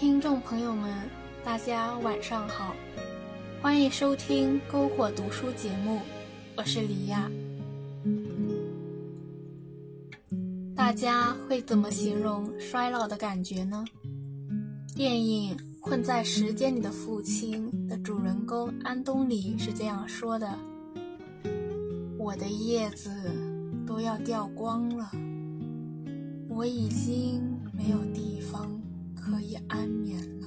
听众朋友们，大家晚上好，欢迎收听篝火读书节目，我是李亚。大家会怎么形容衰老的感觉呢？电影《困在时间里的父亲》的主人公安东尼是这样说的：“我的叶子都要掉光了，我已经没有地方。”可以安眠了。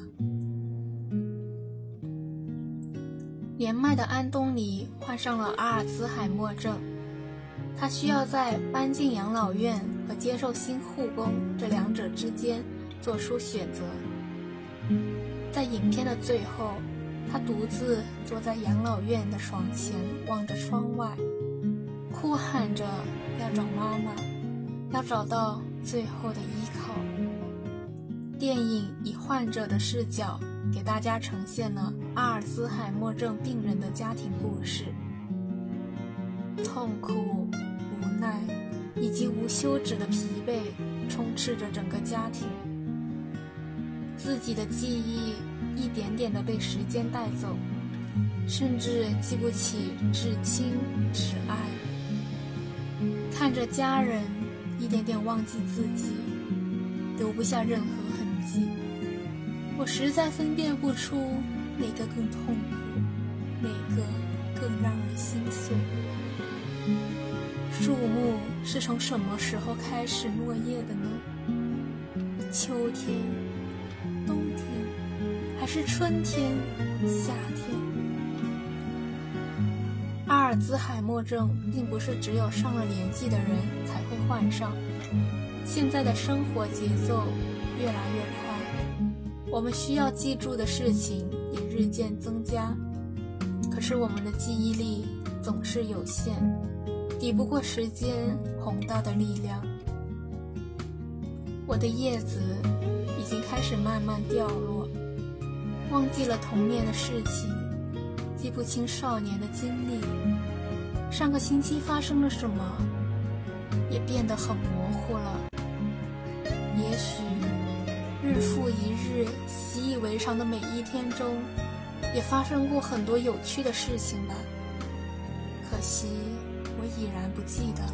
年迈的安东尼患上了阿尔兹海默症，他需要在搬进养老院和接受新护工这两者之间做出选择。在影片的最后，他独自坐在养老院的床前，望着窗外，哭喊着要找妈妈，要找到最后的依靠。电影以患者的视角给大家呈现了阿尔兹海默症病人的家庭故事，痛苦、无奈以及无休止的疲惫充斥着整个家庭。自己的记忆一点点地被时间带走，甚至记不起至亲至爱。看着家人一点点忘记自己，留不下任何痕。我实在分辨不出哪个更痛苦，哪个更让人心碎。树木是从什么时候开始落叶的呢？秋天、冬天，还是春天、夏天？阿尔兹海默症并不是只有上了年纪的人才会患上，现在的生活节奏。越来越快，我们需要记住的事情也日渐增加，可是我们的记忆力总是有限，抵不过时间宏大的力量。我的叶子已经开始慢慢掉落，忘记了童年的事情，记不清少年的经历，上个星期发生了什么，也变得很模糊了。也许。日复一日，习以为常的每一天中，也发生过很多有趣的事情吧。可惜，我已然不记得了。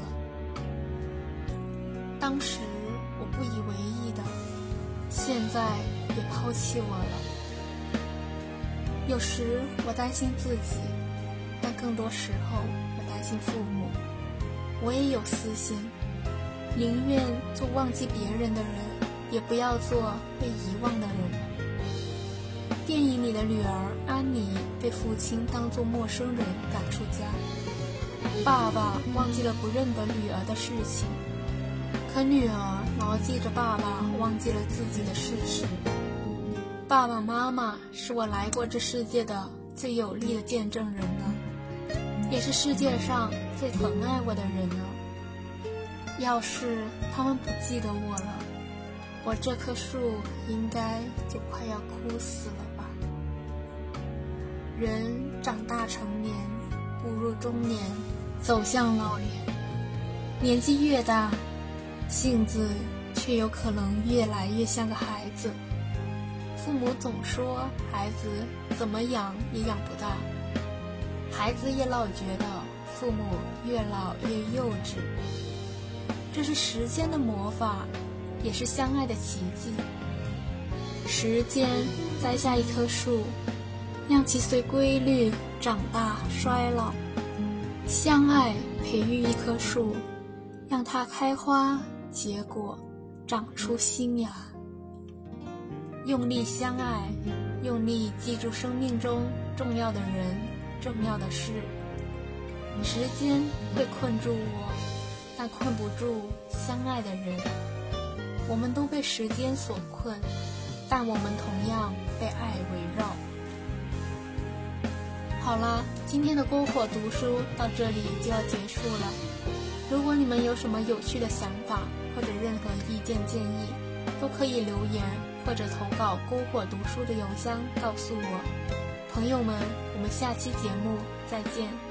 当时我不以为意的，现在也抛弃我了。有时我担心自己，但更多时候我担心父母。我也有私心，宁愿做忘记别人的人。也不要做被遗忘的人。电影里的女儿安妮被父亲当作陌生人赶出家，爸爸忘记了不认得女儿的事情，可女儿牢记着爸爸忘记了自己的事实。爸爸妈妈是我来过这世界的最有力的见证人呢，也是世界上最疼爱我的人呢。要是他们不记得我了。我这棵树应该就快要枯死了吧。人长大成年，步入中年，走向老年，年纪越大，性子却有可能越来越像个孩子。父母总说孩子怎么养也养不大，孩子也老觉得父母越老越幼稚。这是时间的魔法。也是相爱的奇迹。时间栽下一棵树，让其随规律长大衰老；相爱培育一棵树，让它开花结果，长出新芽。用力相爱，用力记住生命中重要的人、重要的事。时间会困住我，但困不住相爱的人。我们都被时间所困，但我们同样被爱围绕。好了，今天的篝火读书到这里就要结束了。如果你们有什么有趣的想法或者任何意见建议，都可以留言或者投稿篝火读书的邮箱告诉我。朋友们，我们下期节目再见。